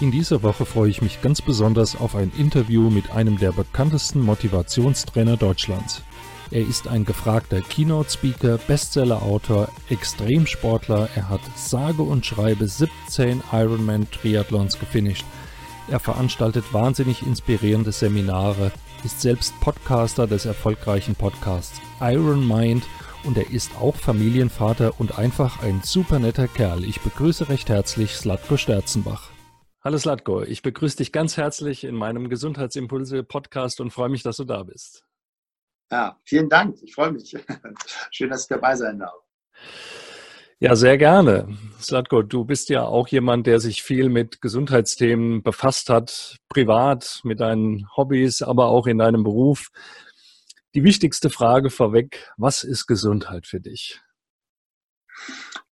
In dieser Woche freue ich mich ganz besonders auf ein Interview mit einem der bekanntesten Motivationstrainer Deutschlands. Er ist ein gefragter Keynote-Speaker, Bestseller-Autor, Extremsportler. Er hat sage und schreibe 17 Ironman-Triathlons gefinisht. Er veranstaltet wahnsinnig inspirierende Seminare, ist selbst Podcaster des erfolgreichen Podcasts Iron Mind und er ist auch Familienvater und einfach ein super netter Kerl. Ich begrüße recht herzlich Slatko Sterzenbach. Hallo Slatko, ich begrüße dich ganz herzlich in meinem Gesundheitsimpulse-Podcast und freue mich, dass du da bist. Ja, vielen Dank. Ich freue mich. Schön, dass ich dabei sein darf. Ja, sehr gerne. Slatko, du bist ja auch jemand, der sich viel mit Gesundheitsthemen befasst hat, privat, mit deinen Hobbys, aber auch in deinem Beruf. Die wichtigste Frage vorweg, was ist Gesundheit für dich?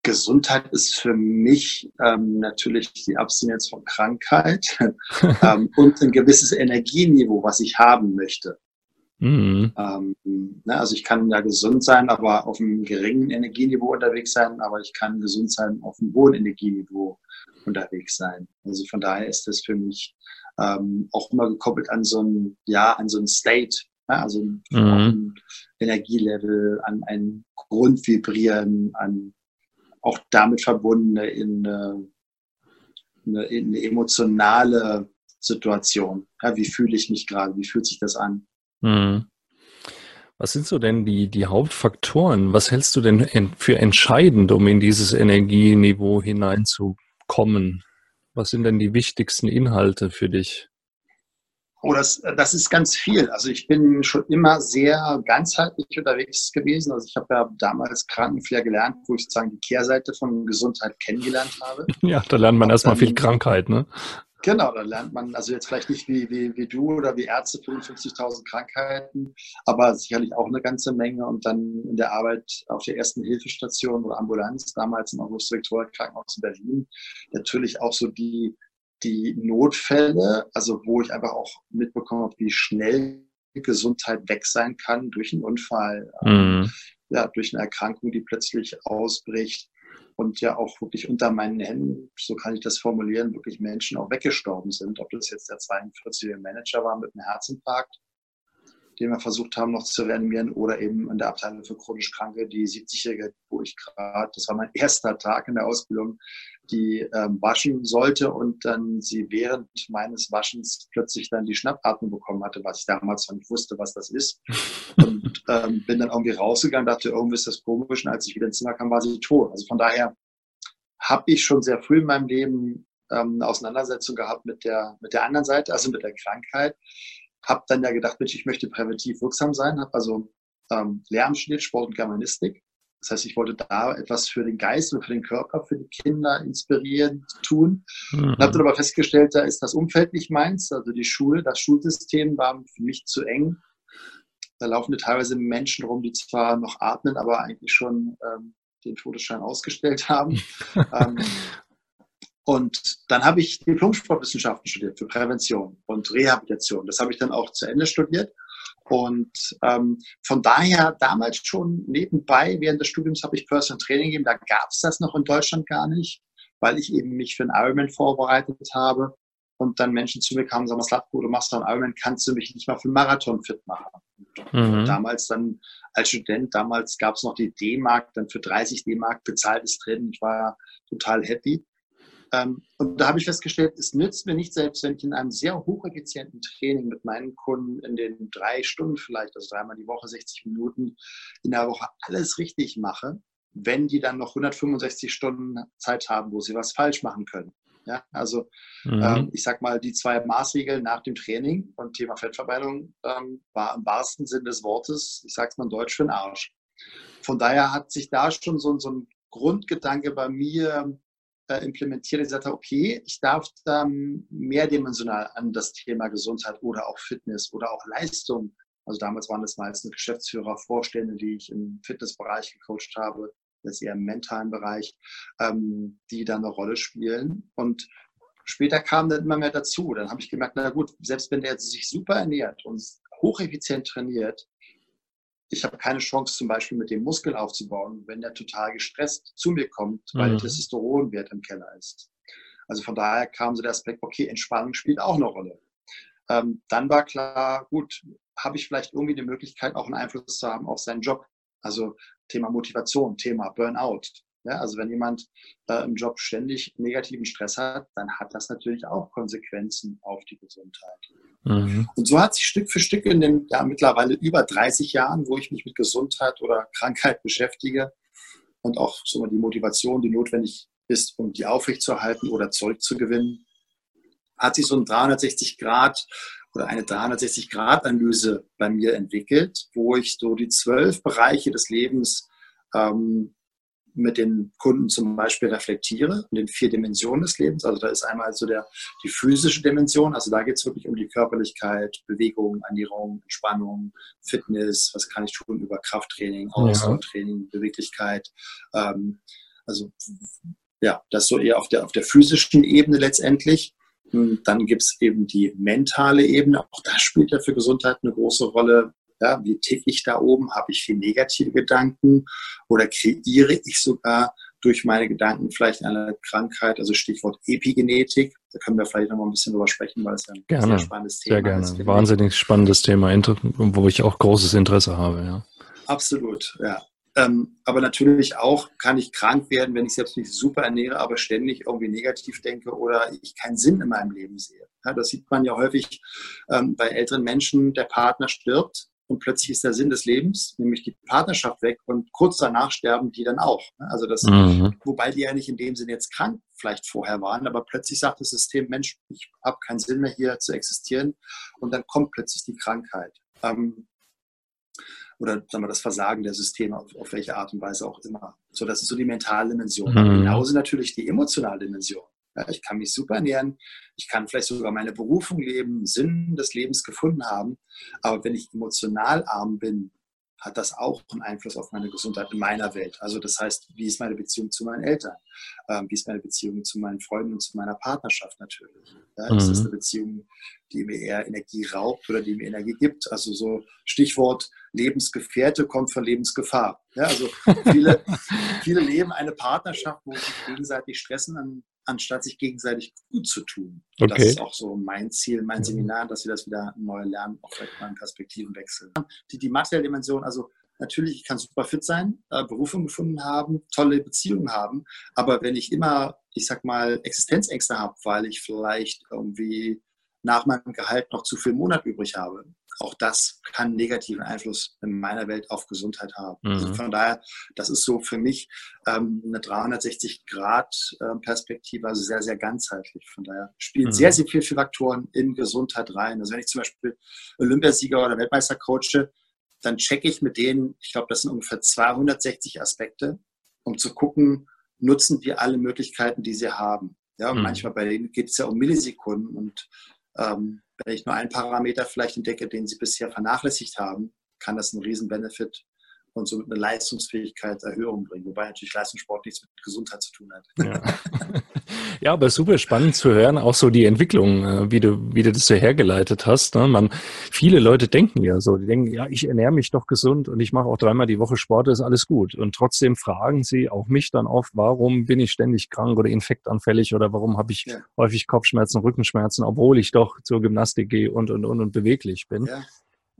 Gesundheit ist für mich ähm, natürlich die Abstinenz von Krankheit ähm, und ein gewisses Energieniveau, was ich haben möchte. Mhm. Ähm, ne, also ich kann ja gesund sein, aber auf einem geringen Energieniveau unterwegs sein, aber ich kann gesund sein auf einem hohen Energieniveau unterwegs sein. Also von daher ist das für mich ähm, auch immer gekoppelt an so ein, ja, an so ein State, ja, also mhm. ein Energielevel, an ein Grundvibrieren, an auch damit verbunden in eine, eine, eine emotionale Situation. Ja, wie fühle ich mich gerade? Wie fühlt sich das an? Hm. Was sind so denn die, die Hauptfaktoren? Was hältst du denn für entscheidend, um in dieses Energieniveau hineinzukommen? Was sind denn die wichtigsten Inhalte für dich? Oh, das, das ist ganz viel. Also ich bin schon immer sehr ganzheitlich unterwegs gewesen. Also ich habe ja damals Krankenpfleger gelernt, wo ich sozusagen die Kehrseite von Gesundheit kennengelernt habe. Ja, da lernt man erstmal viel Krankheit, ne? Genau, da lernt man, also jetzt vielleicht nicht wie, wie, wie du oder wie Ärzte 55.000 Krankheiten, aber sicherlich auch eine ganze Menge. Und dann in der Arbeit auf der ersten Hilfestation oder Ambulanz, damals im August-Viktoria-Krankenhaus in Berlin, natürlich auch so die die Notfälle, also wo ich einfach auch mitbekommen habe, wie schnell Gesundheit weg sein kann durch einen Unfall, ähm, mhm. ja, durch eine Erkrankung, die plötzlich ausbricht und ja auch wirklich unter meinen Händen, so kann ich das formulieren, wirklich Menschen auch weggestorben sind. Ob das jetzt der 42-jährige Manager war mit einem Herzinfarkt, den wir versucht haben noch zu reanimieren, oder eben in der Abteilung für chronisch Kranke, die 70-jährige, wo ich gerade, das war mein erster Tag in der Ausbildung, die ähm, waschen sollte und dann sie während meines Waschens plötzlich dann die Schnappatmung bekommen hatte, was ich damals noch nicht wusste, was das ist. Und ähm, bin dann irgendwie rausgegangen, dachte, irgendwie ist das komisch. Und als ich wieder ins Zimmer kam, war sie tot. Also von daher habe ich schon sehr früh in meinem Leben ähm, eine Auseinandersetzung gehabt mit der, mit der anderen Seite, also mit der Krankheit. Habe dann ja gedacht, Mensch, ich möchte präventiv wirksam sein, habe also ähm, studiert, Sport und Germanistik das heißt, ich wollte da etwas für den Geist und für den Körper, für die Kinder inspirieren, tun. Mhm. Und habe dann aber festgestellt, da ist das Umfeld nicht meins. Also die Schule, das Schulsystem war für mich zu eng. Da laufen teilweise Menschen rum, die zwar noch atmen, aber eigentlich schon ähm, den Todesschein ausgestellt haben. ähm, und dann habe ich Diplom-Sportwissenschaften studiert für Prävention und Rehabilitation. Das habe ich dann auch zu Ende studiert und ähm, von daher damals schon nebenbei, während des Studiums habe ich Personal Training gegeben. Da gab es das noch in Deutschland gar nicht, weil ich eben mich für einen Ironman vorbereitet habe. Und dann Menschen zu mir kamen und sagen, Slatko, du machst doch einen Ironman, kannst du mich nicht mal für einen Marathon fit machen? Mhm. Damals dann als Student, damals gab es noch die D-Mark, dann für 30 D-Mark bezahltes Training. Ich war total happy. Ähm, und da habe ich festgestellt, es nützt mir nicht, selbst wenn ich in einem sehr hocheffizienten Training mit meinen Kunden in den drei Stunden vielleicht, also dreimal die Woche, 60 Minuten in der Woche alles richtig mache, wenn die dann noch 165 Stunden Zeit haben, wo sie was falsch machen können. Ja, also mhm. ähm, ich sag mal, die zwei Maßregeln nach dem Training und Thema Fettverbrennung ähm, war im wahrsten Sinn des Wortes, ich sag's mal Deutsch, für den Arsch. Von daher hat sich da schon so, so ein Grundgedanke bei mir äh, implementiert, ich sagte, okay, ich darf da mehrdimensional an das Thema Gesundheit oder auch Fitness oder auch Leistung Also damals waren das meistens Geschäftsführer, Vorstände, die ich im Fitnessbereich gecoacht habe, jetzt eher im mentalen Bereich, ähm, die da eine Rolle spielen. Und später kam dann immer mehr dazu. Dann habe ich gemerkt, na gut, selbst wenn der sich super ernährt und hocheffizient trainiert, ich habe keine Chance, zum Beispiel mit dem Muskel aufzubauen, wenn der total gestresst zu mir kommt, weil mhm. der Testosteronwert im Keller ist. Also von daher kam so der Aspekt, okay, Entspannung spielt auch eine Rolle. Ähm, dann war klar, gut, habe ich vielleicht irgendwie die Möglichkeit, auch einen Einfluss zu haben auf seinen Job. Also Thema Motivation, Thema Burnout. Ja, also wenn jemand äh, im Job ständig negativen Stress hat, dann hat das natürlich auch Konsequenzen auf die Gesundheit. Mhm. Und so hat sich Stück für Stück in den ja, mittlerweile über 30 Jahren, wo ich mich mit Gesundheit oder Krankheit beschäftige und auch so die Motivation, die notwendig ist, um die aufrechtzuerhalten oder zurückzugewinnen, hat sich so ein 360 Grad oder eine 360 Grad Analyse bei mir entwickelt, wo ich so die zwölf Bereiche des Lebens ähm, mit den Kunden zum Beispiel reflektiere, in den vier Dimensionen des Lebens. Also da ist einmal so der, die physische Dimension, also da geht es wirklich um die Körperlichkeit, Bewegung, Ernährung, Entspannung, Fitness, was kann ich tun über Krafttraining, Ausdauertraining, ja. Beweglichkeit. Ähm, also ja, das so eher auf der, auf der physischen Ebene letztendlich. Und dann gibt es eben die mentale Ebene. Auch das spielt ja für Gesundheit eine große Rolle. Ja, wie ticke ich da oben? Habe ich viel negative Gedanken oder kreiere ich sogar durch meine Gedanken vielleicht eine Krankheit, also Stichwort Epigenetik. Da können wir vielleicht noch mal ein bisschen drüber sprechen, weil es ja ein gerne, sehr spannendes Thema sehr gerne. ist. Wahnsinnig spannendes Thema, wo ich auch großes Interesse habe. Ja. Absolut, ja. Ähm, aber natürlich auch kann ich krank werden, wenn ich selbst mich super ernähre, aber ständig irgendwie negativ denke oder ich keinen Sinn in meinem Leben sehe. Ja, das sieht man ja häufig ähm, bei älteren Menschen, der Partner stirbt und plötzlich ist der Sinn des Lebens, nämlich die Partnerschaft weg und kurz danach sterben die dann auch. Also das, mhm. wobei die ja nicht in dem Sinne jetzt krank vielleicht vorher waren, aber plötzlich sagt das System, Mensch, ich habe keinen Sinn mehr hier zu existieren und dann kommt plötzlich die Krankheit. Ähm, oder sagen wir, das Versagen der Systeme, auf, auf, welche Art und Weise auch immer. So, das ist so die mentale Dimension. Mhm. Genauso natürlich die emotionale Dimension. Ja, ich kann mich super ernähren, ich kann vielleicht sogar meine Berufung leben, Sinn des Lebens gefunden haben, aber wenn ich emotional arm bin, hat das auch einen Einfluss auf meine Gesundheit in meiner Welt. Also das heißt, wie ist meine Beziehung zu meinen Eltern? Ähm, wie ist meine Beziehung zu meinen Freunden und zu meiner Partnerschaft natürlich? Ja, mhm. Ist das eine Beziehung, die mir eher Energie raubt oder die mir Energie gibt? Also so Stichwort Lebensgefährte kommt von Lebensgefahr. Ja, also viele, viele leben eine Partnerschaft, wo sie sich gegenseitig stressen, anstatt sich gegenseitig gut zu tun. Okay. Das ist auch so mein Ziel, mein Seminar, dass wir das wieder neu lernen, auch vielleicht mal einen Perspektivenwechsel. Die, die materielle Dimension, also natürlich, ich kann super fit sein, äh, Berufung gefunden haben, tolle Beziehungen haben, aber wenn ich immer, ich sag mal, Existenzängste habe, weil ich vielleicht irgendwie nach meinem Gehalt noch zu viel Monat übrig habe, auch das kann negativen Einfluss in meiner Welt auf Gesundheit haben. Also mhm. Also von daher, das ist so für mich ähm, eine 360-Grad-Perspektive, also sehr, sehr ganzheitlich. Von daher spielen mhm. sehr, sehr viele Faktoren in Gesundheit rein. Also wenn ich zum Beispiel Olympiasieger oder Weltmeister coache, dann checke ich mit denen, ich glaube, das sind ungefähr 260 Aspekte, um zu gucken, nutzen wir alle Möglichkeiten, die sie haben. Ja, mhm. manchmal bei denen geht es ja um Millisekunden und ähm, wenn ich nur einen Parameter vielleicht entdecke, den sie bisher vernachlässigt haben, kann das einen riesen Benefit und somit eine Leistungsfähigkeitserhöhung bringen. Wobei natürlich Leistungssport nichts mit Gesundheit zu tun hat. Ja. ja, aber super spannend zu hören, auch so die Entwicklung, äh, wie du, wie du das so hergeleitet hast. Ne? Man, viele Leute denken ja so, die denken, ja, ich ernähre mich doch gesund und ich mache auch dreimal die Woche Sport, ist alles gut. Und trotzdem fragen sie auch mich dann oft, warum bin ich ständig krank oder infektanfällig oder warum habe ich ja. häufig Kopfschmerzen, Rückenschmerzen, obwohl ich doch zur Gymnastik gehe und und und und beweglich bin. Ja.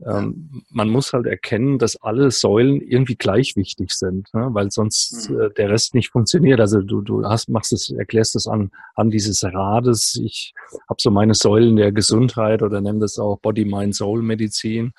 Ähm, man muss halt erkennen, dass alle Säulen irgendwie gleich wichtig sind, ne? weil sonst mhm. äh, der Rest nicht funktioniert. Also du, du hast, machst es, erklärst es an, an dieses Rades. Ich habe so meine Säulen der Gesundheit oder nenne das auch Body, Mind, Soul Medizin,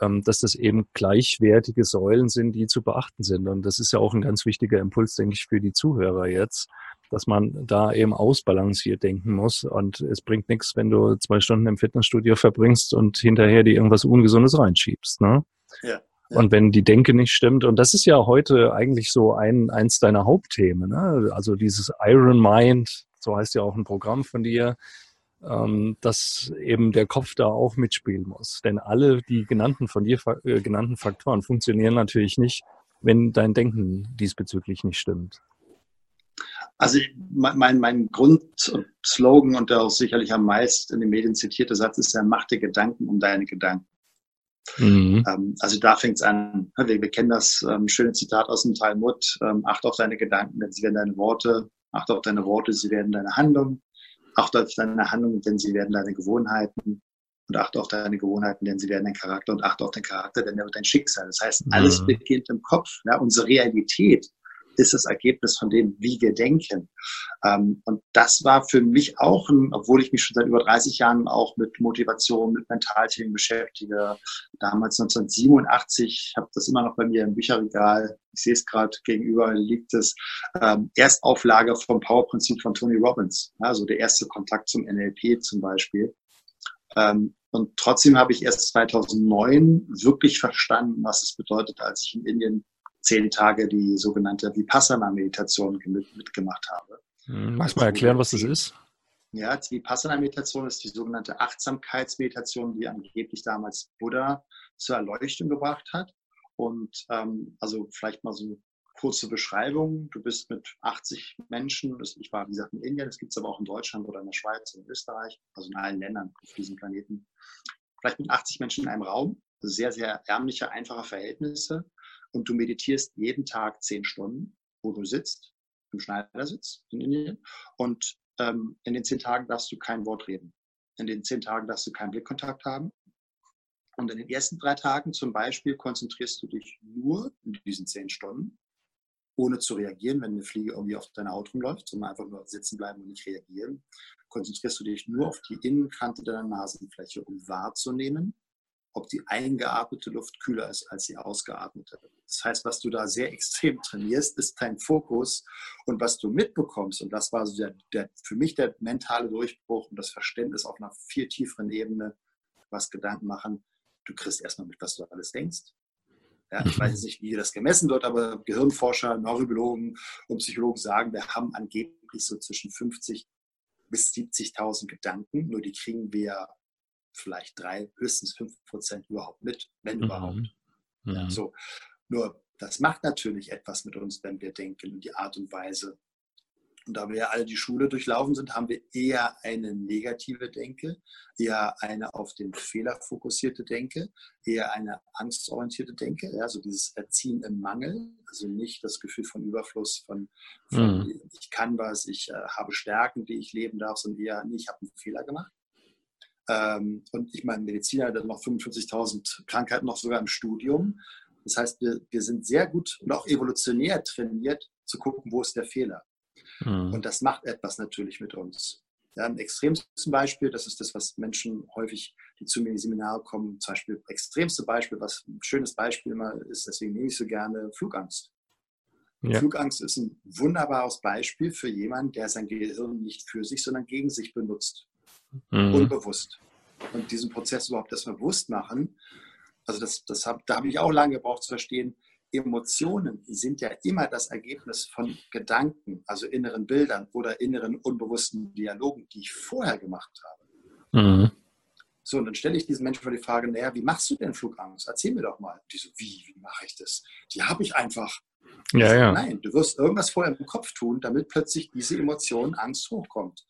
ähm, dass das eben gleichwertige Säulen sind, die zu beachten sind. Und das ist ja auch ein ganz wichtiger Impuls, denke ich, für die Zuhörer jetzt dass man da eben ausbalanciert denken muss. Und es bringt nichts, wenn du zwei Stunden im Fitnessstudio verbringst und hinterher dir irgendwas Ungesundes reinschiebst. Ne? Ja. Ja. Und wenn die Denke nicht stimmt, und das ist ja heute eigentlich so ein, eins deiner Hauptthemen, ne? also dieses Iron Mind, so heißt ja auch ein Programm von dir, ähm, dass eben der Kopf da auch mitspielen muss. Denn alle die genannten von dir äh, genannten Faktoren funktionieren natürlich nicht, wenn dein Denken diesbezüglich nicht stimmt. Also mein, mein Grundslogan und der auch sicherlich am meisten in den Medien zitierte Satz ist ja, mach dir Gedanken um deine Gedanken. Mhm. Ähm, also da fängt es an. Wir, wir, kennen das ähm, schöne Zitat aus dem Talmud, ähm, acht auf deine Gedanken, denn sie werden deine Worte, acht auf deine Worte, sie werden deine Handlungen, acht auf deine Handlungen, denn sie werden deine Gewohnheiten und achte auf deine Gewohnheiten, denn sie werden dein Charakter und achte auf deinen Charakter, denn er wird dein Schicksal. Das heißt, alles mhm. beginnt im Kopf. Ja, unsere Realität ist das Ergebnis von dem, wie wir denken. Ähm, und das war für mich auch, ein, obwohl ich mich schon seit über 30 Jahren auch mit Motivation, mit Mentalthemen beschäftige. Damals 1987, habe das immer noch bei mir im Bücherregal. Ich sehe es gerade gegenüber, liegt es. Ähm, Erstauflage vom Powerprinzip von Tony Robbins. Also der erste Kontakt zum NLP zum Beispiel. Ähm, und trotzdem habe ich erst 2009 wirklich verstanden, was es bedeutet, als ich in Indien zehn Tage die sogenannte Vipassana-Meditation mitgemacht habe. Hm, magst du mal erklären, was das ist? Ja, die Vipassana-Meditation ist die sogenannte Achtsamkeitsmeditation, die angeblich damals Buddha zur Erleuchtung gebracht hat. Und ähm, also vielleicht mal so eine kurze Beschreibung. Du bist mit 80 Menschen, ich war wie gesagt in Indien, das gibt es aber auch in Deutschland oder in der Schweiz, in Österreich, also in allen Ländern auf diesem Planeten. Vielleicht mit 80 Menschen in einem Raum, sehr, sehr ärmliche, einfache Verhältnisse und du meditierst jeden Tag zehn Stunden, wo du sitzt, im Schneidersitz in Indien. Und ähm, in den zehn Tagen darfst du kein Wort reden. In den zehn Tagen darfst du keinen Blickkontakt haben. Und in den ersten drei Tagen zum Beispiel konzentrierst du dich nur in diesen zehn Stunden, ohne zu reagieren, wenn eine Fliege irgendwie auf deiner Haut rumläuft, sondern einfach nur sitzen bleiben und nicht reagieren. Konzentrierst du dich nur auf die Innenkante deiner Nasenfläche, um wahrzunehmen, ob die eingeatmete Luft kühler ist als die ausgeatmete. Das heißt, was du da sehr extrem trainierst, ist dein Fokus und was du mitbekommst. Und das war so der, der, für mich der mentale Durchbruch und das Verständnis auf einer viel tieferen Ebene, was Gedanken machen. Du kriegst erstmal mit, was du alles denkst. Ja, ich weiß nicht, wie das gemessen wird, aber Gehirnforscher, Neurobiologen und Psychologen sagen, wir haben angeblich so zwischen 50 bis 70.000 Gedanken, nur die kriegen wir vielleicht drei, höchstens fünf Prozent überhaupt mit, wenn mhm. überhaupt. Mhm. Ja, so. Nur das macht natürlich etwas mit uns, wenn wir denken und die Art und Weise. Und da wir ja alle die Schule durchlaufen sind, haben wir eher eine negative Denke, eher eine auf den Fehler fokussierte Denke, eher eine angstorientierte Denke, also dieses Erziehen im Mangel, also nicht das Gefühl von Überfluss, von, von mhm. ich kann was, ich äh, habe Stärken, die ich leben darf, sondern eher, nee, ich habe einen Fehler gemacht. Ähm, und ich meine, Mediziner hat noch 55.000 Krankheiten noch sogar im Studium. Das heißt, wir, wir sind sehr gut und auch evolutionär trainiert, zu gucken, wo ist der Fehler. Mhm. Und das macht etwas natürlich mit uns. Ja, ein extremstes Beispiel, das ist das, was Menschen häufig, die zu mir in die Seminare kommen, zum Beispiel extremste Beispiel, was ein schönes Beispiel immer ist, deswegen nehme ich so gerne Flugangst. Ja. Flugangst ist ein wunderbares Beispiel für jemanden, der sein Gehirn nicht für sich, sondern gegen sich benutzt mhm. unbewusst. Und diesen Prozess überhaupt erstmal bewusst machen, also das, das hab, da habe ich auch lange gebraucht zu verstehen, Emotionen sind ja immer das Ergebnis von Gedanken, also inneren Bildern oder inneren unbewussten Dialogen, die ich vorher gemacht habe. Mhm. So, und dann stelle ich diesen Menschen vor die Frage, naja, wie machst du denn Flugangst? Erzähl mir doch mal. Die so, wie, wie mache ich das? Die habe ich einfach. Ja, ja. Nein, du wirst irgendwas vorher im Kopf tun, damit plötzlich diese Emotion Angst hochkommt.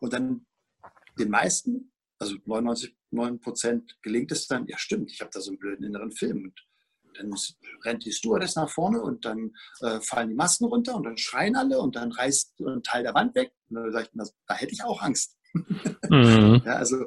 Und dann den meisten, also 99 Prozent, gelingt es dann, ja stimmt, ich habe da so einen blöden inneren Film. Und dann rennt die Stewardess nach vorne und dann äh, fallen die Masken runter und dann schreien alle und dann reißt ein Teil der Wand weg. Und dann sage ich, das, da hätte ich auch Angst. Mhm. ja, also,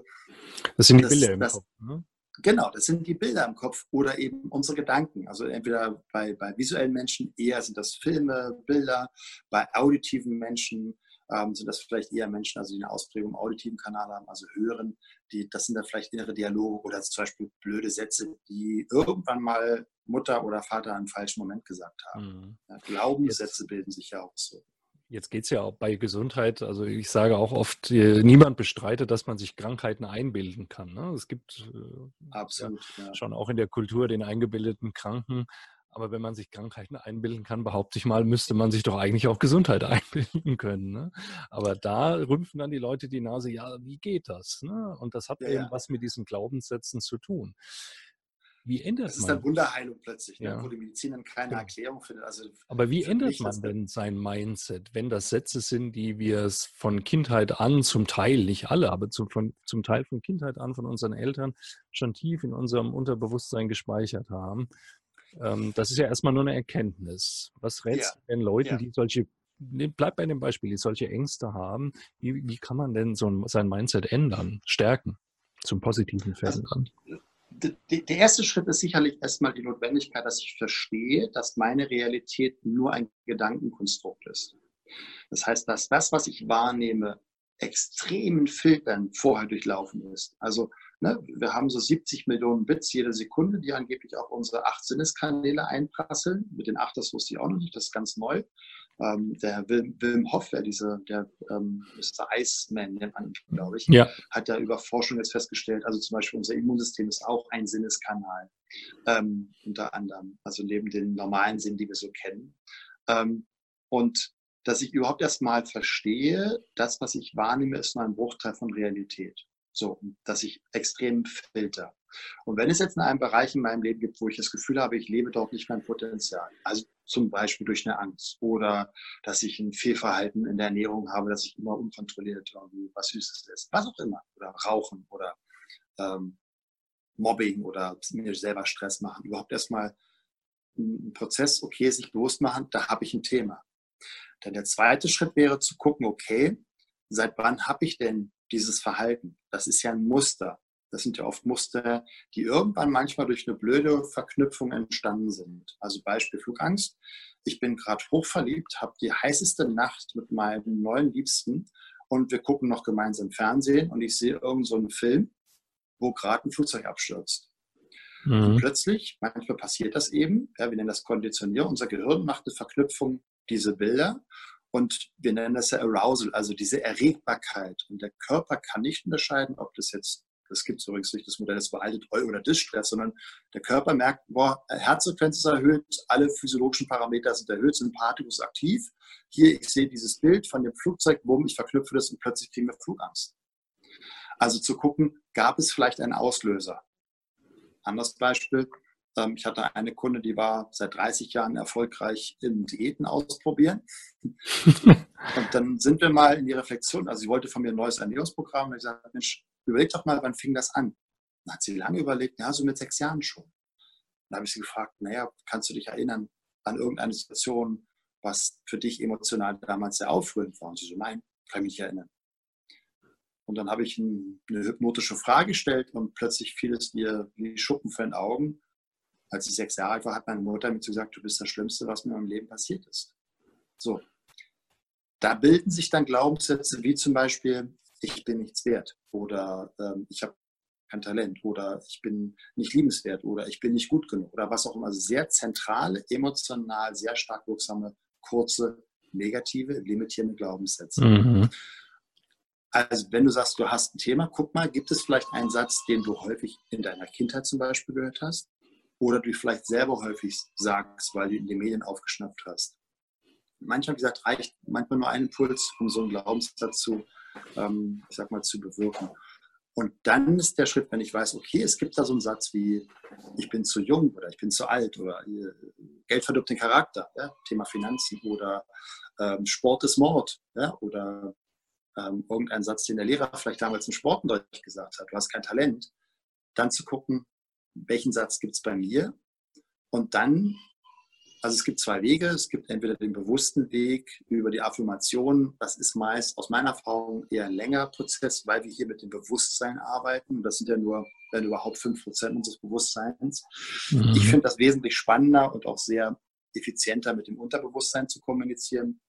das sind die das, Bilder im das, Kopf. Ne? Genau, das sind die Bilder im Kopf oder eben unsere Gedanken. Also entweder bei, bei visuellen Menschen eher sind das Filme, Bilder, bei auditiven Menschen ähm, sind das vielleicht eher Menschen, also die eine Ausprägung im auditiven Kanal haben, also hören, die, das sind dann vielleicht innere Dialoge oder zum Beispiel blöde Sätze, die irgendwann mal Mutter oder Vater einen falschen Moment gesagt haben. Mhm. Ja, Glaubenssätze bilden sich ja auch so. Jetzt geht es ja auch bei Gesundheit, also ich sage auch oft, äh, niemand bestreitet, dass man sich Krankheiten einbilden kann. Ne? Es gibt ja, ja. schon auch in der Kultur den eingebildeten Kranken. Aber wenn man sich Krankheiten einbilden kann, behaupte ich mal, müsste man sich doch eigentlich auch Gesundheit einbilden können. Ne? Aber da rümpfen dann die Leute die Nase, ja, wie geht das? Ne? Und das hat ja, eben ja. was mit diesen Glaubenssätzen zu tun. Wie ändert das man? Das ist dann Wunderheilung plötzlich, ne? ja. wo die Medizin dann keine genau. Erklärung findet. Also Aber wie ändert man denn sein Mindset, wenn das Sätze sind, die wir es von Kindheit an, zum Teil, nicht alle, aber zum, von, zum Teil von Kindheit an, von unseren Eltern schon tief in unserem Unterbewusstsein gespeichert haben? Ähm, das ist ja erstmal nur eine Erkenntnis. Was rätst du ja. den Leuten, ja. die solche, ne, bleib bei dem Beispiel, die solche Ängste haben, wie, wie kann man denn so ein, sein Mindset ändern, stärken, zum Positiven verändern? Also, der erste Schritt ist sicherlich erstmal die Notwendigkeit, dass ich verstehe, dass meine Realität nur ein Gedankenkonstrukt ist. Das heißt, dass das, was ich wahrnehme, extremen Filtern vorher durchlaufen ist. Also ne, wir haben so 70 Millionen Bits jede Sekunde, die angeblich auch unsere acht Sinneskanäle einprasseln. Mit den acht, das wusste ich auch noch nicht, das ist ganz neu. Ähm, der Wilm, Wilm Hoff, der diese, der ähm, Mr. Iceman nennt man ihn, glaube ich, ja. hat ja über Forschung jetzt festgestellt, also zum Beispiel unser Immunsystem ist auch ein Sinneskanal, ähm, unter anderem, also neben den normalen Sinn, die wir so kennen. Ähm, und dass ich überhaupt erst mal verstehe, das, was ich wahrnehme, ist nur ein Bruchteil von Realität. So, dass ich extrem filter. Und wenn es jetzt in einem Bereich in meinem Leben gibt, wo ich das Gefühl habe, ich lebe dort nicht mein Potenzial, also zum Beispiel durch eine Angst oder dass ich ein Fehlverhalten in der Ernährung habe, dass ich immer unkontrolliert irgendwie was Süßes esse, was auch immer, oder Rauchen oder ähm, Mobbing oder mir selber Stress machen, überhaupt erstmal ein Prozess, okay, sich bewusst machen, da habe ich ein Thema. Dann der zweite Schritt wäre zu gucken, okay, seit wann habe ich denn dieses Verhalten? Das ist ja ein Muster. Das sind ja oft Muster, die irgendwann manchmal durch eine blöde Verknüpfung entstanden sind. Also Beispiel Flugangst. Ich bin gerade hochverliebt, habe die heißeste Nacht mit meinem neuen Liebsten und wir gucken noch gemeinsam Fernsehen und ich sehe irgendeinen so Film, wo gerade ein Flugzeug abstürzt. Mhm. plötzlich, manchmal passiert das eben, ja, wir nennen das Konditionieren, unser Gehirn macht eine Verknüpfung diese Bilder und wir nennen das ja Arousal, also diese Erregbarkeit. Und der Körper kann nicht unterscheiden, ob das jetzt, das gibt es übrigens nicht, das Modell ist veraltet, Eu- oder Distress, sondern der Körper merkt, boah, Herzfrequenz ist erhöht, alle physiologischen Parameter sind erhöht, Sympathikus aktiv. Hier, ich sehe dieses Bild von dem Flugzeug, bumm, ich verknüpfe das und plötzlich kriegen wir Flugangst. Also zu gucken, gab es vielleicht einen Auslöser? Anderes Beispiel, ich hatte eine Kunde, die war seit 30 Jahren erfolgreich in Diäten ausprobieren. und dann sind wir mal in die Reflexion, also sie wollte von mir ein neues Ernährungsprogramm und ich sagte, Mensch, überleg doch mal, wann fing das an? Dann hat sie lange überlegt, ja, so mit sechs Jahren schon. Dann habe ich sie gefragt, naja, kannst du dich erinnern an irgendeine Situation, was für dich emotional damals sehr aufrührend war? Und sie so, nein, kann ich mich nicht erinnern. Und dann habe ich eine hypnotische Frage gestellt und plötzlich fiel es ihr wie Schuppen vor den Augen als ich sechs Jahre alt war, hat meine Mutter mir gesagt, du bist das Schlimmste, was mir im Leben passiert ist. So. Da bilden sich dann Glaubenssätze wie zum Beispiel, ich bin nichts wert oder ähm, ich habe kein Talent oder ich bin nicht liebenswert oder ich bin nicht gut genug oder was auch immer. Also sehr zentrale, emotional, sehr stark wirksame, kurze, negative, limitierende Glaubenssätze. Mhm. Also wenn du sagst, du hast ein Thema, guck mal, gibt es vielleicht einen Satz, den du häufig in deiner Kindheit zum Beispiel gehört hast? Oder du vielleicht selber häufig sagst, weil du in den Medien aufgeschnappt hast. Manchmal, wie gesagt, reicht manchmal nur ein Impuls, um so einen Glaubenssatz zu, ähm, ich sag mal, zu bewirken. Und dann ist der Schritt, wenn ich weiß, okay, es gibt da so einen Satz wie, ich bin zu jung oder ich bin zu alt oder äh, Geld verdirbt den Charakter, ja, Thema Finanzen oder ähm, Sport ist Mord ja, oder ähm, irgendein Satz, den der Lehrer vielleicht damals im Sportunterricht gesagt hat, du hast kein Talent, dann zu gucken, welchen Satz gibt es bei mir? Und dann, also es gibt zwei Wege. Es gibt entweder den bewussten Weg über die Affirmation. Das ist meist aus meiner Erfahrung eher ein längerer Prozess, weil wir hier mit dem Bewusstsein arbeiten. Das sind ja nur, wenn überhaupt, fünf Prozent unseres Bewusstseins. Mhm. Ich finde das wesentlich spannender und auch sehr effizienter mit dem Unterbewusstsein zu kommunizieren.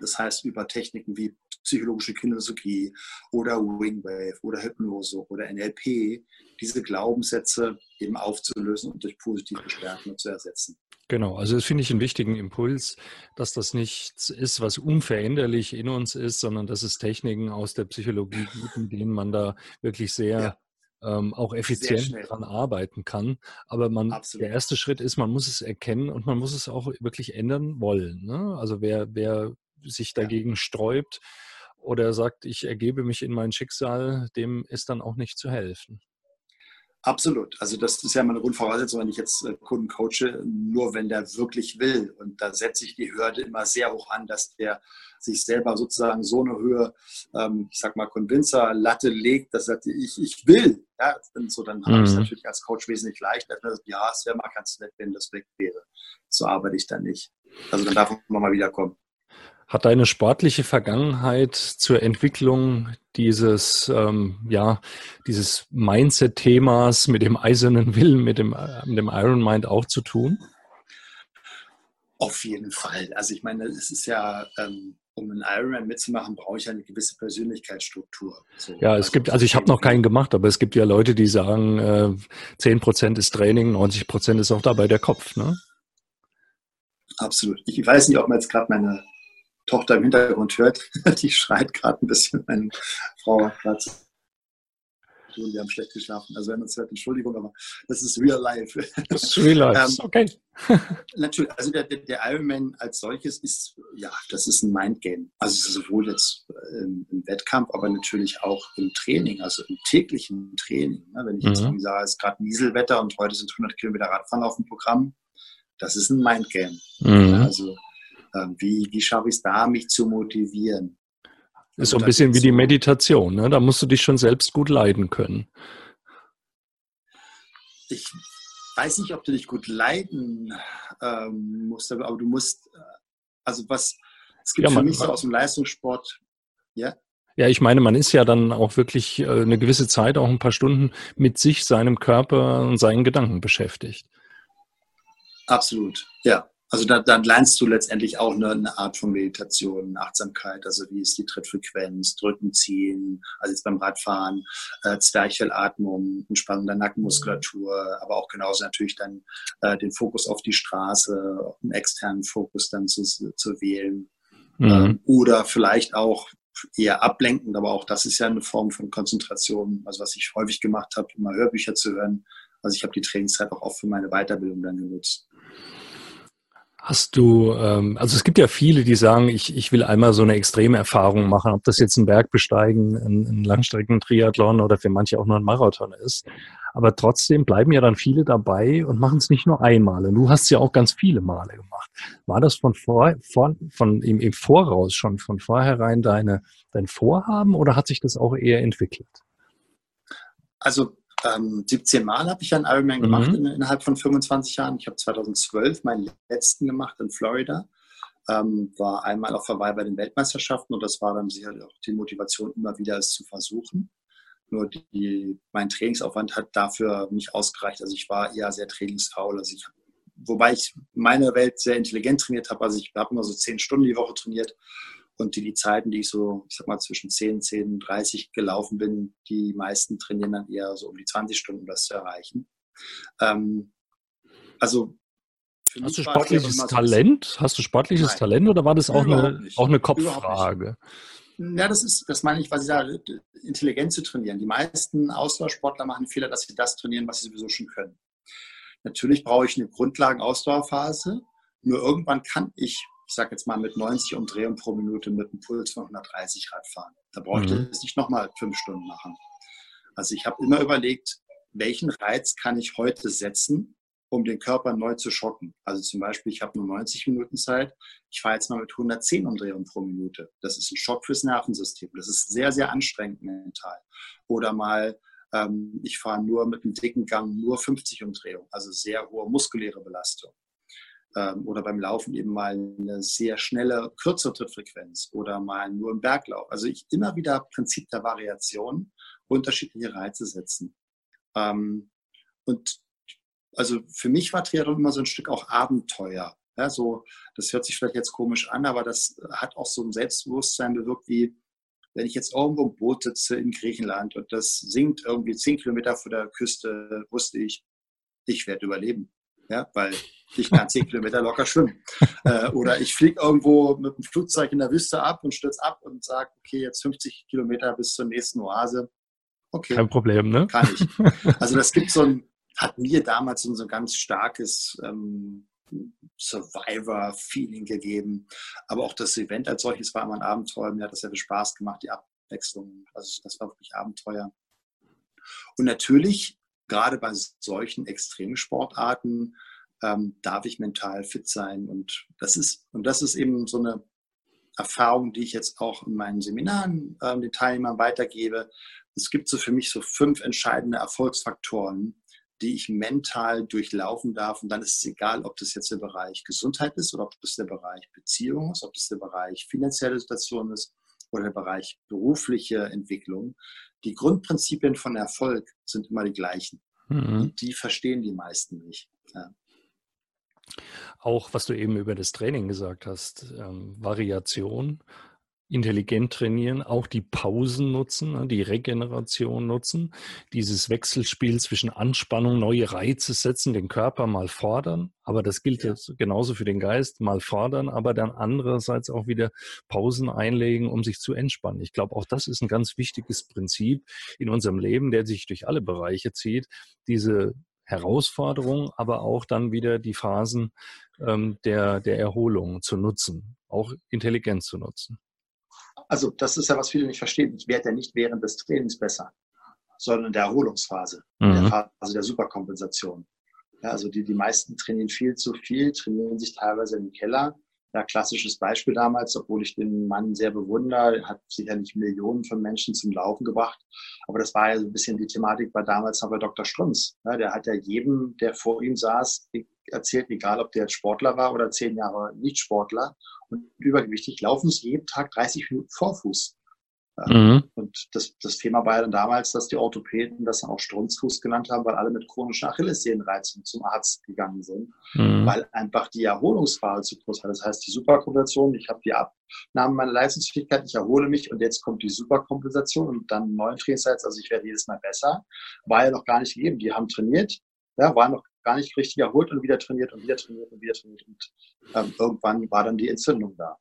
Das heißt, über Techniken wie psychologische Kinesiologie oder Wingwave oder Hypnose oder NLP, diese Glaubenssätze eben aufzulösen und durch positive Stärken zu ersetzen. Genau, also das finde ich einen wichtigen Impuls, dass das nichts ist, was unveränderlich in uns ist, sondern dass es Techniken aus der Psychologie gibt, mit denen man da wirklich sehr ja ähm, auch effizient daran arbeiten kann. Aber man, der erste Schritt ist, man muss es erkennen und man muss es auch wirklich ändern wollen. Ne? Also wer, wer sich dagegen ja. sträubt oder sagt, ich ergebe mich in mein Schicksal, dem ist dann auch nicht zu helfen. Absolut. Also das ist ja meine Grundvoraussetzung, wenn ich jetzt äh, Kunden coache, nur wenn der wirklich will. Und da setze ich die Hürde immer sehr hoch an, dass der sich selber sozusagen so eine Höhe, ähm, ich sag mal, Convincer, Latte legt, dass er sagt, ich, ich will. Ja, und so, dann mhm. habe ich es natürlich als Coach wesentlich leichter. Ja, es wäre mal ganz nett, wenn das weg wäre. So arbeite ich dann nicht. Also dann darf man mal wiederkommen. Hat deine sportliche Vergangenheit zur Entwicklung dieses, ähm, ja, dieses Mindset-Themas mit dem eisernen Willen, mit dem, äh, mit dem Iron Mind auch zu tun? Auf jeden Fall. Also ich meine, es ist ja, ähm, um einen Ironman mitzumachen, brauche ich eine gewisse Persönlichkeitsstruktur. So, ja, es also gibt, also ich habe noch keinen gemacht, aber es gibt ja Leute, die sagen, äh, 10% ist Training, 90% ist auch dabei der Kopf, ne? Absolut. Ich weiß nicht, ob man jetzt gerade meine Tochter im Hintergrund hört, die schreit gerade ein bisschen. Meine Frau hat gerade die haben schlecht geschlafen. Also wenn man es hört, Entschuldigung, aber das ist real life. Das ist real life, ähm, okay. natürlich, also der, der, Ironman als solches ist, ja, das ist ein Mindgame. Also sowohl jetzt im, im, Wettkampf, aber natürlich auch im Training, also im täglichen Training. Ne? Wenn ich jetzt mhm. sage, es ist gerade Nieselwetter und heute sind 100 Kilometer Radfahren auf dem Programm, das ist ein Mindgame. Mhm. Also ähm, wie, wie schaffe ich es da, mich zu motivieren? Ist so ein bisschen wie die Meditation, ne? da musst du dich schon selbst gut leiden können. Ich weiß nicht, ob du dich gut leiden ähm, musst, aber du musst, äh, also was, es gibt ja, für mich so aus dem Leistungssport, ja. Ja, ich meine, man ist ja dann auch wirklich äh, eine gewisse Zeit, auch ein paar Stunden mit sich, seinem Körper und seinen Gedanken beschäftigt. Absolut, ja. Also da, dann lernst du letztendlich auch eine, eine, Art von Meditation, Achtsamkeit, also wie ist die Trittfrequenz, Drücken, Ziehen, also jetzt beim Radfahren, äh, Zwerchfellatmung, Entspannung der Nackenmuskulatur, aber auch genauso natürlich dann äh, den Fokus auf die Straße, einen externen Fokus dann zu, zu wählen. Mhm. Ähm, oder vielleicht auch eher ablenkend, aber auch das ist ja eine Form von Konzentration, also was ich häufig gemacht habe, immer Hörbücher zu hören. Also ich habe die Trainingszeit auch oft für meine Weiterbildung dann genutzt. Hast du, ähm, also es gibt ja viele, die sagen, ich, ich will einmal so eine extreme Erfahrung machen, ob das jetzt ein Berg besteigen, ein, ein Langstrecken-Triathlon oder für manche auch nur ein Marathon ist. Aber trotzdem bleiben ja dann viele dabei und machen es nicht nur einmal. Und du hast es ja auch ganz viele Male gemacht. War das von vor, von, von im, im Voraus schon von vornherein deine, dein Vorhaben oder hat sich das auch eher entwickelt? Also ähm, 17 Mal habe ich einen Ironman mhm. gemacht in, innerhalb von 25 Jahren. Ich habe 2012 meinen letzten gemacht in Florida. Ähm, war einmal auf Hawaii bei den Weltmeisterschaften und das war dann sicherlich auch die Motivation, immer wieder es zu versuchen. Nur die, mein Trainingsaufwand hat dafür nicht ausgereicht. Also ich war eher sehr trainingsfaul. Also ich, wobei ich meine Welt sehr intelligent trainiert habe. Also ich habe immer so zehn Stunden die Woche trainiert und die, die Zeiten, die ich so, ich sag mal, zwischen 10, 10 und 30 gelaufen bin, die meisten trainieren dann eher so um die 20 Stunden, um das zu erreichen. Ähm, also Hast du sportliches Talent? Hast du sportliches Nein. Talent oder war das auch eine, auch eine Kopffrage? Ja, das ist, das meine ich, was ich sage, intelligent zu trainieren. Die meisten Ausdauersportler machen Fehler, dass sie das trainieren, was sie sowieso schon können. Natürlich brauche ich eine Grundlagen-Ausdauerphase, nur irgendwann kann ich ich sage jetzt mal mit 90 Umdrehungen pro Minute mit einem Puls von 130 Rad fahren. Da brauche ich mhm. das nicht nochmal fünf Stunden machen. Also ich habe immer überlegt, welchen Reiz kann ich heute setzen, um den Körper neu zu schocken. Also zum Beispiel, ich habe nur 90 Minuten Zeit, ich fahre jetzt mal mit 110 Umdrehungen pro Minute. Das ist ein Schock fürs Nervensystem. Das ist sehr, sehr anstrengend mental. Oder mal, ähm, ich fahre nur mit einem dicken Gang nur 50 Umdrehungen, also sehr hohe muskuläre Belastung ähm, oder beim Laufen eben mal eine sehr schnelle, kürzere Trittfrequenz oder mal nur im Berglauf. Also ich immer wieder Prinzip der Variation, unterschiedliche Reize setzen. Ähm, und also für mich war Triathlon immer so ein Stück auch Abenteuer. Ja, so, das hört sich vielleicht jetzt komisch an, aber das hat auch so ein Selbstbewusstsein bewirkt, wie wenn ich jetzt irgendwo im Boot sitze in Griechenland und das sinkt irgendwie zehn Kilometer vor der Küste, wusste ich, ich werde überleben ja, weil ich kann zehn Kilometer locker schwimmen. Äh, oder ich fliege irgendwo mit dem Flugzeug in der Wüste ab und stürze ab und sage, okay, jetzt 50 Kilometer bis zur nächsten Oase. Okay. Kein Problem, ne? Kann ich. Also das gibt so ein, hat mir damals so ein ganz starkes ähm, Survivor-Feeling gegeben. Aber auch das Event als solches war immer ein Abenteuer. Mir hat das sehr viel Spaß gemacht, die Abwechslung. Also das war wirklich Abenteuer. Und natürlich, gerade bei solchen Extremsportarten, ähm, darf ich mental fit sein. Und das ist, und das ist eben so eine Erfahrung, die ich jetzt auch in meinen Seminaren äh, den Teilnehmern weitergebe. Es gibt so für mich so fünf entscheidende Erfolgsfaktoren, die ich mental durchlaufen darf. Und dann ist es egal, ob das jetzt der Bereich Gesundheit ist oder ob das der Bereich Beziehung ist, ob das der Bereich finanzielle Situation ist oder der Bereich berufliche Entwicklung. Die Grundprinzipien von Erfolg sind immer die gleichen. Mhm. Die verstehen die meisten nicht. Ja. Auch was du eben über das Training gesagt hast, ähm, Variation, intelligent trainieren, auch die Pausen nutzen, ne, die Regeneration nutzen, dieses Wechselspiel zwischen Anspannung, neue Reize setzen, den Körper mal fordern, aber das gilt jetzt genauso für den Geist, mal fordern, aber dann andererseits auch wieder Pausen einlegen, um sich zu entspannen. Ich glaube, auch das ist ein ganz wichtiges Prinzip in unserem Leben, der sich durch alle Bereiche zieht, diese Herausforderung, aber auch dann wieder die Phasen ähm, der, der Erholung zu nutzen, auch intelligent zu nutzen. Also das ist ja, was viele nicht verstehen. Ich werde ja nicht während des Trainings besser, sondern in der Erholungsphase, mhm. in der. Phase der Superkompensation. Ja, also die, die meisten trainieren viel zu viel, trainieren sich teilweise im Keller. Ja, klassisches Beispiel damals, obwohl ich den Mann sehr bewundere, hat sicherlich Millionen von Menschen zum Laufen gebracht. Aber das war ja so ein bisschen die Thematik war damals noch bei Dr. Strunz. Ja, der hat ja jedem, der vor ihm saß, erzählt, egal ob der jetzt Sportler war oder zehn Jahre Nicht-Sportler und übergewichtig, laufen sie jeden Tag 30 Minuten Vorfuß. Mhm. Und das, das Thema war ja dann damals, dass die Orthopäden das dann auch Strunzfuß genannt haben, weil alle mit chronischen Achillessehnenreizen zum Arzt gegangen sind, mhm. weil einfach die Erholungsphase zu groß war. Das heißt, die Superkompensation, ich habe die Abnahme meiner Leistungsfähigkeit, ich erhole mich und jetzt kommt die Superkompensation und dann neuen Trainingsreiz, also ich werde jedes Mal besser, war ja noch gar nicht gegeben. Die haben trainiert, ja, waren noch gar nicht richtig erholt und wieder trainiert und wieder trainiert und wieder trainiert. Und ähm, irgendwann war dann die Entzündung da.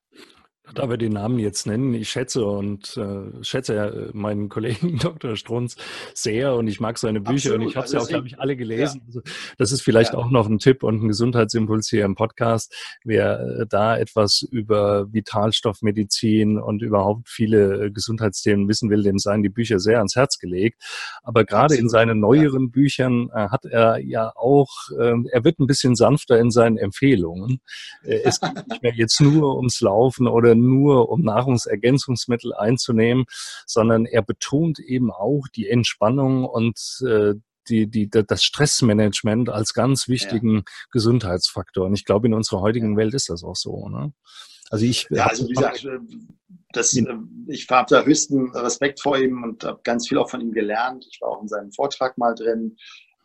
Da wir den Namen jetzt nennen, ich schätze und äh, schätze ja äh, meinen Kollegen Dr. Strunz sehr und ich mag seine Bücher Absolut. und ich habe sie also auch, glaube ich, alle gelesen. Ja. Also das ist vielleicht ja. auch noch ein Tipp und ein Gesundheitsimpuls hier im Podcast. Wer äh, da etwas über Vitalstoffmedizin und überhaupt viele äh, Gesundheitsthemen wissen will, dem seien die Bücher sehr ans Herz gelegt. Aber gerade in seinen neueren ja. Büchern äh, hat er ja auch, ähm, er wird ein bisschen sanfter in seinen Empfehlungen. es geht nicht mehr jetzt nur ums Laufen oder nur um Nahrungsergänzungsmittel einzunehmen, sondern er betont eben auch die Entspannung und äh, die, die, das Stressmanagement als ganz wichtigen ja. Gesundheitsfaktor. Und ich glaube, in unserer heutigen Welt ist das auch so. Ne? Also ich. Ja, also wie gesagt, das, äh, ich habe da höchsten Respekt vor ihm und habe ganz viel auch von ihm gelernt. Ich war auch in seinem Vortrag mal drin.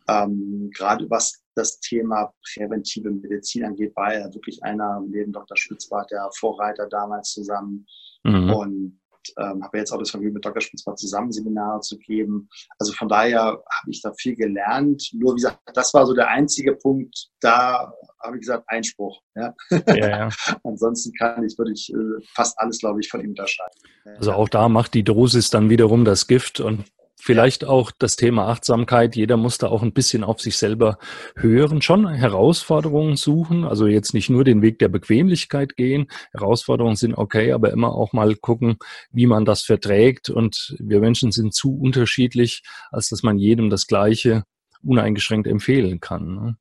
Ähm, gerade was das Thema präventive Medizin angeht, war er wirklich einer, neben Dr. Spitzbart, der Vorreiter damals zusammen. Mhm. Und ähm, habe jetzt auch das Vergnügen, mit Dr. Spitzbart zusammen Seminare zu geben. Also von daher habe ich da viel gelernt. Nur wie gesagt, das war so der einzige Punkt, da habe ich gesagt, Einspruch. Ja? Ja, ja. Ansonsten kann ich, würde ich äh, fast alles, glaube ich, von ihm unterscheiden. Also auch da macht die Dosis dann wiederum das Gift und Vielleicht auch das Thema Achtsamkeit. Jeder muss da auch ein bisschen auf sich selber hören, schon Herausforderungen suchen. Also jetzt nicht nur den Weg der Bequemlichkeit gehen. Herausforderungen sind okay, aber immer auch mal gucken, wie man das verträgt. Und wir Menschen sind zu unterschiedlich, als dass man jedem das Gleiche uneingeschränkt empfehlen kann. Ne?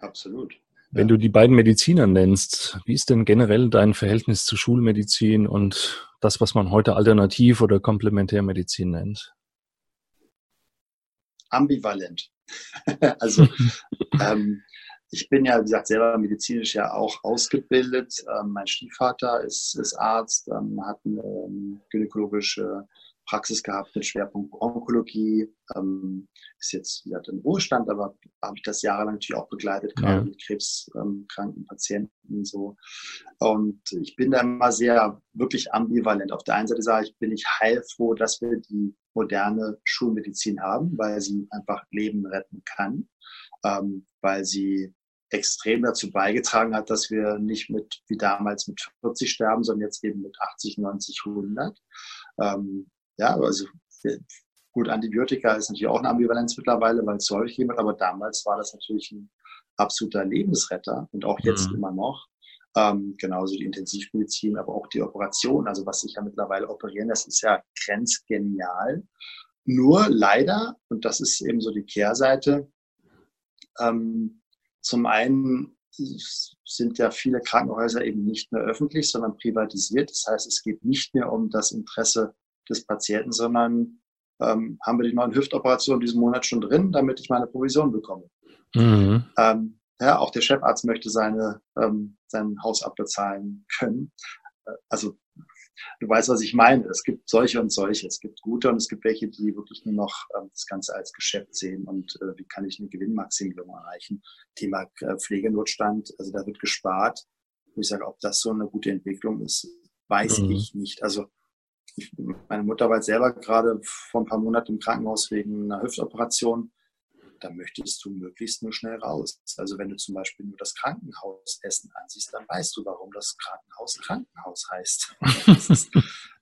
Absolut. Wenn du die beiden Mediziner nennst, wie ist denn generell dein Verhältnis zu Schulmedizin und das, was man heute Alternativ- oder Komplementärmedizin nennt? Ambivalent. also ähm, ich bin ja, wie gesagt, selber medizinisch ja auch ausgebildet. Ähm, mein Stiefvater ist, ist Arzt, ähm, hat eine ähm, gynäkologische Praxis gehabt mit Schwerpunkt Onkologie. Ähm, ist jetzt wie gesagt, im Ruhestand, aber habe ich das jahrelang natürlich auch begleitet, gerade ja. mit krebskranken Patienten so. Und ich bin da immer sehr wirklich ambivalent. Auf der einen Seite sage ich, bin ich heilfroh, dass wir die moderne Schulmedizin haben, weil sie einfach Leben retten kann, ähm, weil sie extrem dazu beigetragen hat, dass wir nicht mit wie damals mit 40 sterben, sondern jetzt eben mit 80, 90, 100. Ähm, ja, also Gut, Antibiotika ist natürlich auch eine Ambivalenz mittlerweile, weil es häufig wird, aber damals war das natürlich ein absoluter Lebensretter und auch jetzt mhm. immer noch. Ähm, genauso die Intensivmedizin, aber auch die Operation, also was sich ja mittlerweile operieren, das ist ja grenzgenial. Nur leider, und das ist eben so die Kehrseite, ähm, zum einen sind ja viele Krankenhäuser eben nicht mehr öffentlich, sondern privatisiert. Das heißt, es geht nicht mehr um das Interesse des Patienten, sondern ähm, haben wir die neuen Hüftoperationen diesen Monat schon drin, damit ich meine Provision bekomme. Mhm. Ähm, ja, auch der Chefarzt möchte seine, ähm, sein Haus abbezahlen können. Also du weißt, was ich meine. Es gibt solche und solche. Es gibt gute und es gibt welche, die wirklich nur noch ähm, das Ganze als Geschäft sehen und äh, wie kann ich eine Gewinnmaximierung erreichen. Thema äh, Pflegenotstand, also da wird gespart. Wo ich sage, ob das so eine gute Entwicklung ist, weiß mhm. ich nicht. Also ich, meine Mutter war jetzt selber gerade vor ein paar Monaten im Krankenhaus wegen einer Hüftoperation da möchtest du möglichst nur schnell raus. Also wenn du zum Beispiel nur das Krankenhausessen ansiehst, dann weißt du, warum das Krankenhaus Krankenhaus heißt. ist,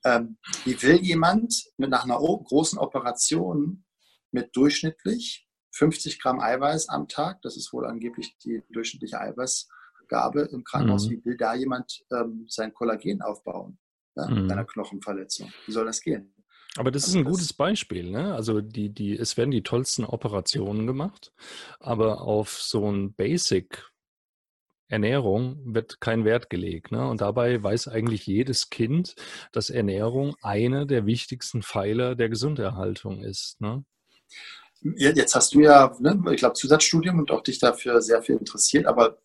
ähm, wie will jemand mit, nach einer großen Operation mit durchschnittlich 50 Gramm Eiweiß am Tag, das ist wohl angeblich die durchschnittliche Eiweißgabe im Krankenhaus, mhm. wie will da jemand ähm, sein Kollagen aufbauen ja, mhm. bei einer Knochenverletzung? Wie soll das gehen? Aber das also ist ein gutes Beispiel, ne? Also die, die, es werden die tollsten Operationen gemacht, aber auf so ein Basic Ernährung wird kein Wert gelegt. Ne? Und dabei weiß eigentlich jedes Kind, dass Ernährung eine der wichtigsten Pfeiler der Gesunderhaltung ist. Ne? Jetzt hast du ja, ne, ich glaube, Zusatzstudium und auch dich dafür sehr viel interessiert, aber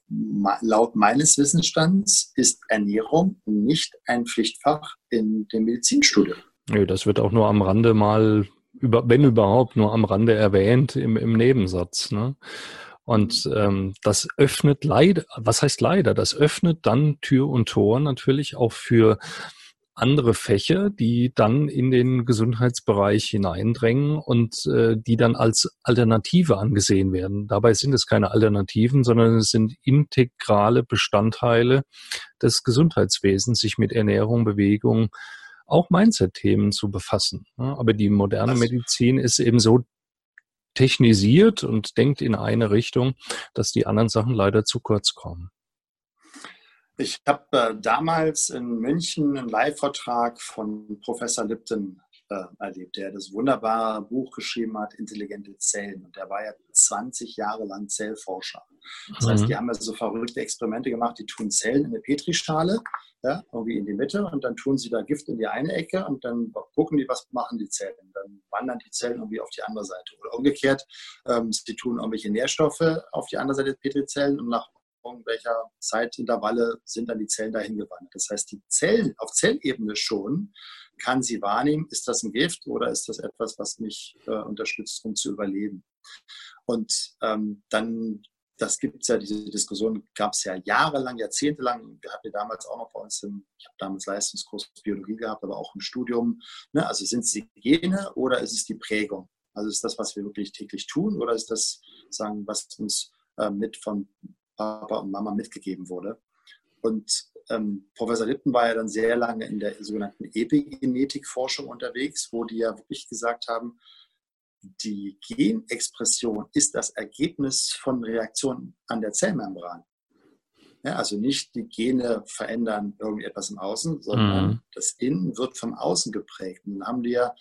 laut meines Wissensstands ist Ernährung nicht ein Pflichtfach in dem Medizinstudium. Nö, das wird auch nur am Rande mal, über, wenn überhaupt, nur am Rande erwähnt im, im Nebensatz. Ne? Und ähm, das öffnet leider, was heißt leider, das öffnet dann Tür und Tor natürlich auch für andere Fächer, die dann in den Gesundheitsbereich hineindrängen und äh, die dann als Alternative angesehen werden. Dabei sind es keine Alternativen, sondern es sind integrale Bestandteile des Gesundheitswesens, sich mit Ernährung, Bewegung, auch Mindset-Themen zu befassen. Aber die moderne Medizin ist eben so technisiert und denkt in eine Richtung, dass die anderen Sachen leider zu kurz kommen. Ich habe äh, damals in München einen Live-Vortrag von Professor Lipton äh, erlebt, der das wunderbare Buch geschrieben hat, Intelligente Zellen. Und der war ja 20 Jahre lang Zellforscher. Das mhm. heißt, die haben ja so verrückte Experimente gemacht, die tun Zellen in eine Petrischale ja, irgendwie in die Mitte und dann tun sie da Gift in die eine Ecke und dann gucken die, was machen die Zellen. Dann wandern die Zellen irgendwie auf die andere Seite. Oder umgekehrt, ähm, sie tun irgendwelche Nährstoffe auf die andere Seite der Petrizellen und nach irgendwelcher Zeitintervalle sind dann die Zellen dahin gewandert. Das heißt, die Zellen auf Zellebene schon kann sie wahrnehmen, ist das ein Gift oder ist das etwas, was mich äh, unterstützt, um zu überleben. Und ähm, dann das gibt es ja, diese Diskussion gab es ja jahrelang, jahrzehntelang. Wir hatten damals auch noch bei uns, im, ich habe damals Leistungskurs Biologie gehabt, aber auch im Studium. Ne? Also sind es die Gene oder ist es die Prägung? Also ist das, was wir wirklich täglich tun oder ist das, sagen, was uns äh, mit von Papa und Mama mitgegeben wurde? Und ähm, Professor Lippen war ja dann sehr lange in der sogenannten Epigenetikforschung unterwegs, wo die ja wirklich gesagt haben, die Genexpression ist das Ergebnis von Reaktionen an der Zellmembran. Ja, also nicht die Gene verändern irgendetwas im Außen, sondern mhm. das Innen wird vom Außen geprägt. Und dann haben die ja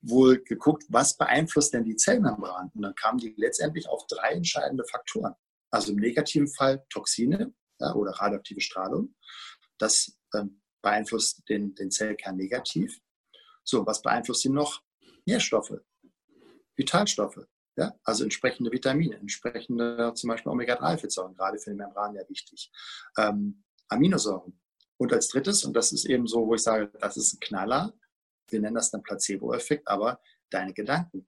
wohl geguckt, was beeinflusst denn die Zellmembran? Und dann kamen die letztendlich auf drei entscheidende Faktoren. Also im negativen Fall Toxine ja, oder radioaktive Strahlung. Das ähm, beeinflusst den, den Zellkern negativ. So, was beeinflusst ihn noch? Nährstoffe. Vitalstoffe, ja? also entsprechende Vitamine, entsprechende zum Beispiel Omega-3-Fettsäuren, gerade für die Membran ja wichtig. Ähm, Aminosäuren. Und als drittes, und das ist eben so, wo ich sage, das ist ein Knaller, wir nennen das dann Placebo-Effekt, aber deine Gedanken.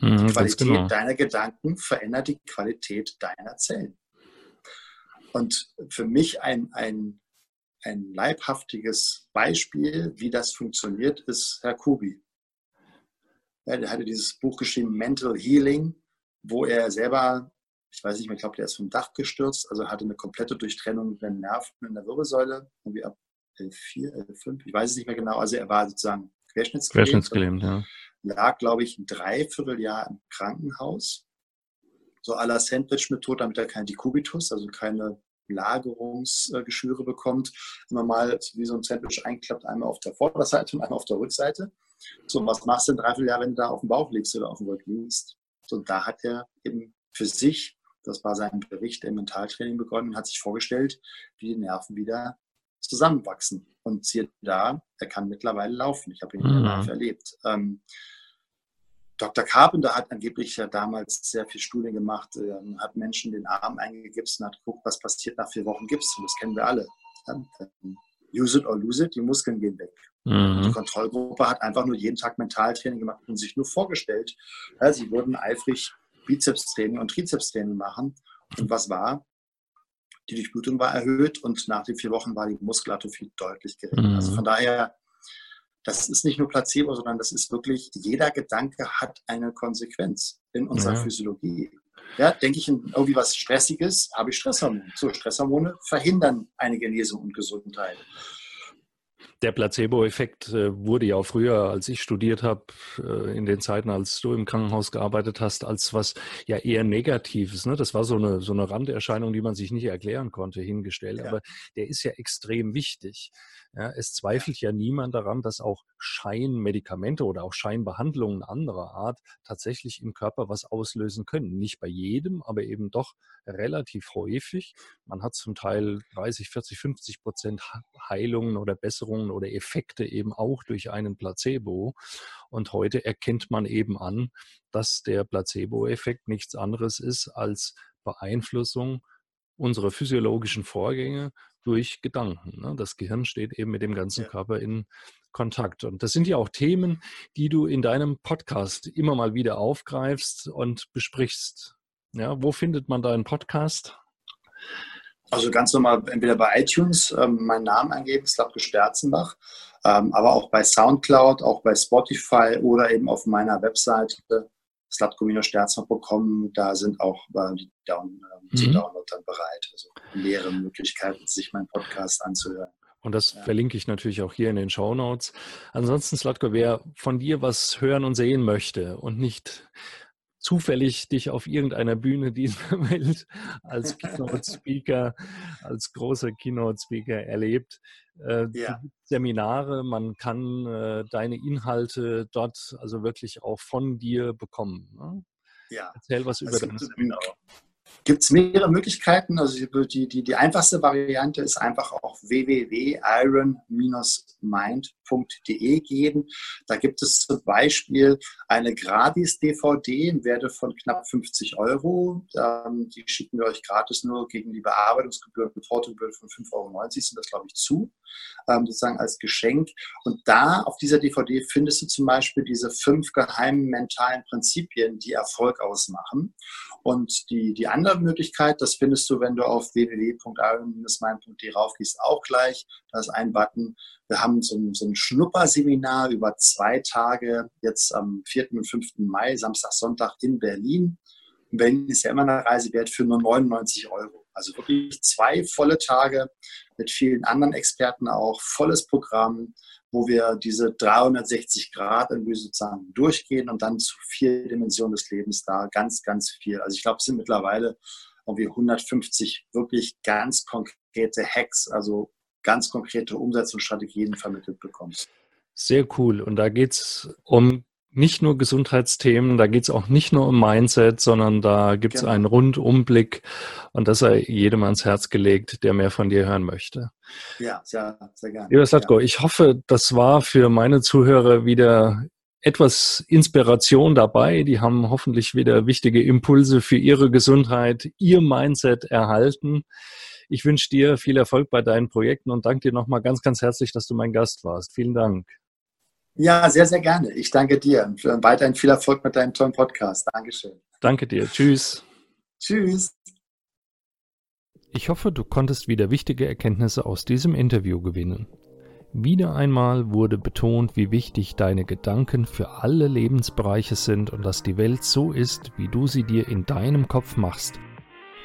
Mhm, die Qualität genau. deiner Gedanken verändert die Qualität deiner Zellen. Und für mich ein, ein, ein leibhaftiges Beispiel, wie das funktioniert, ist Herr Kubi. Er hatte dieses Buch geschrieben, Mental Healing, wo er selber, ich weiß nicht mehr, ich glaube, der ist vom Dach gestürzt, also hatte eine komplette Durchtrennung der Nerven in der Wirbelsäule, irgendwie ab L4, L5, ich weiß es nicht mehr genau. Also er war sozusagen querschnittsgelähmt. Querschnittsgelähmt, ja. Lag, glaube ich, ein Dreivierteljahr im Krankenhaus. So à la Sandwich-Methode, damit er kein Dekubitus, also keine Lagerungsgeschwüre bekommt. Immer mal wie so ein Sandwich einklappt, einmal auf der Vorderseite und einmal auf der Rückseite. So, was machst du in dreiviertel Jahr, wenn du da auf dem Bauch liegst oder auf dem Rücken liegst? So, und da hat er eben für sich, das war sein Bericht im Mentaltraining begonnen, hat sich vorgestellt, wie die Nerven wieder zusammenwachsen. Und siehe da, er kann mittlerweile laufen. Ich habe ihn mhm. live erlebt. Ähm, Dr. Carpenter hat angeblich ja damals sehr viel Studien gemacht, äh, hat Menschen den Arm eingegipst und hat geguckt, was passiert nach vier Wochen Gips. Und das kennen wir alle. Use it or lose it, die Muskeln gehen weg. Mhm. Die Kontrollgruppe hat einfach nur jeden Tag Mentaltraining gemacht und sich nur vorgestellt, ja, sie würden eifrig Bizepstraining und Trizepstraining machen. Und was war? Die Durchblutung war erhöht und nach den vier Wochen war die Muskelatrophie deutlich geringer. Mhm. Also von daher das ist nicht nur Placebo, sondern das ist wirklich, jeder Gedanke hat eine Konsequenz in unserer ja. Physiologie. Ja, denke ich in irgendwie was Stressiges, habe ich Stresshormone. So, Stresshormone verhindern eine Genesung und Gesundheit. Der Placebo-Effekt äh, wurde ja auch früher, als ich studiert habe, äh, in den Zeiten, als du im Krankenhaus gearbeitet hast, als was ja eher Negatives. Ne? Das war so eine, so eine Randerscheinung, die man sich nicht erklären konnte, hingestellt. Ja. Aber der ist ja extrem wichtig. Ja, es zweifelt ja niemand daran, dass auch Scheinmedikamente oder auch Scheinbehandlungen anderer Art tatsächlich im Körper was auslösen können. Nicht bei jedem, aber eben doch relativ häufig. Man hat zum Teil 30, 40, 50 Prozent Heilungen oder Besserungen oder Effekte eben auch durch einen Placebo. Und heute erkennt man eben an, dass der Placebo-Effekt nichts anderes ist als Beeinflussung unserer physiologischen Vorgänge durch Gedanken. Ne? Das Gehirn steht eben mit dem ganzen ja. Körper in Kontakt. Und das sind ja auch Themen, die du in deinem Podcast immer mal wieder aufgreifst und besprichst. Ja, wo findet man deinen Podcast? Also ganz normal, entweder bei iTunes ähm, meinen Namen eingeben, Slavko Sterzenbach, ähm, aber auch bei Soundcloud, auch bei Spotify oder eben auf meiner Webseite slatko-sterzenbach.com. Da sind auch äh, die Down, äh, mhm. Download dann bereit. Also mehrere Möglichkeiten, sich meinen Podcast anzuhören. Und das ja. verlinke ich natürlich auch hier in den Show Notes. Ansonsten, Slatko, wer von dir was hören und sehen möchte und nicht zufällig dich auf irgendeiner Bühne dieser Welt als Keynote-Speaker, als großer Keynote-Speaker erlebt. Äh, ja. Seminare, man kann äh, deine Inhalte dort also wirklich auch von dir bekommen. Ne? Ja. Erzähl was über deine Seminare gibt es mehrere Möglichkeiten. Also die, die, die einfachste Variante ist einfach auf www.iron-mind.de gehen. Da gibt es zum Beispiel eine Gratis-DVD im Werte von knapp 50 Euro. Ähm, die schicken wir euch gratis nur gegen die Bearbeitungsgebühr und Portogebühr von 5,90 Euro sind das, glaube ich, zu, ähm, sozusagen als Geschenk. Und da auf dieser DVD findest du zum Beispiel diese fünf geheimen mentalen Prinzipien, die Erfolg ausmachen. Und die, die andere Möglichkeit, das findest du, wenn du auf www.iron-mind.de raufgehst, auch gleich. Da ist ein Button. Wir haben so ein, so ein Schnupperseminar über zwei Tage, jetzt am 4. und 5. Mai, Samstag, Sonntag in Berlin. In Berlin ist ja immer eine Reise wert für nur 99 Euro. Also wirklich zwei volle Tage mit vielen anderen Experten auch, volles Programm wo wir diese 360 Grad irgendwie sozusagen durchgehen und dann zu vier Dimensionen des Lebens da ganz, ganz viel. Also ich glaube, es sind mittlerweile irgendwie 150 wirklich ganz konkrete Hacks, also ganz konkrete Umsetzungsstrategien vermittelt bekommst. Sehr cool. Und da geht es um nicht nur Gesundheitsthemen, da geht es auch nicht nur um Mindset, sondern da gibt es genau. einen Rundumblick und das sei jedem ans Herz gelegt, der mehr von dir hören möchte. Ja, sehr, sehr gerne. Lieber Slatko, ja. ich hoffe, das war für meine Zuhörer wieder etwas Inspiration dabei. Die haben hoffentlich wieder wichtige Impulse für ihre Gesundheit, ihr Mindset erhalten. Ich wünsche dir viel Erfolg bei deinen Projekten und danke dir nochmal ganz, ganz herzlich, dass du mein Gast warst. Vielen Dank. Ja, sehr, sehr gerne. Ich danke dir und weiterhin viel Erfolg mit deinem tollen Podcast. Dankeschön. Danke dir. Tschüss. Tschüss. Ich hoffe, du konntest wieder wichtige Erkenntnisse aus diesem Interview gewinnen. Wieder einmal wurde betont, wie wichtig deine Gedanken für alle Lebensbereiche sind und dass die Welt so ist, wie du sie dir in deinem Kopf machst.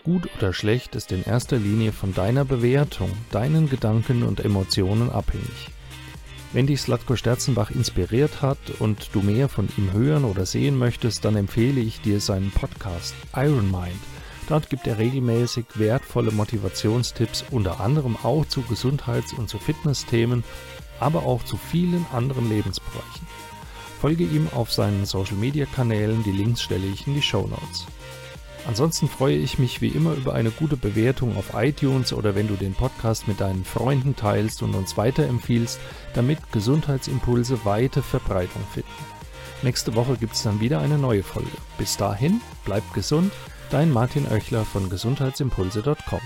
Gut oder schlecht ist in erster Linie von deiner Bewertung, deinen Gedanken und Emotionen abhängig. Wenn dich Slatko Sterzenbach inspiriert hat und du mehr von ihm hören oder sehen möchtest, dann empfehle ich dir seinen Podcast Iron Mind. Dort gibt er regelmäßig wertvolle Motivationstipps, unter anderem auch zu Gesundheits- und zu Fitnessthemen, aber auch zu vielen anderen Lebensbereichen. Folge ihm auf seinen Social-Media-Kanälen, die Links stelle ich in die Show Notes. Ansonsten freue ich mich wie immer über eine gute Bewertung auf iTunes oder wenn du den Podcast mit deinen Freunden teilst und uns weiterempfiehlst, damit Gesundheitsimpulse weite Verbreitung finden. Nächste Woche gibt es dann wieder eine neue Folge. Bis dahin, bleib gesund, dein Martin Oechler von gesundheitsimpulse.com.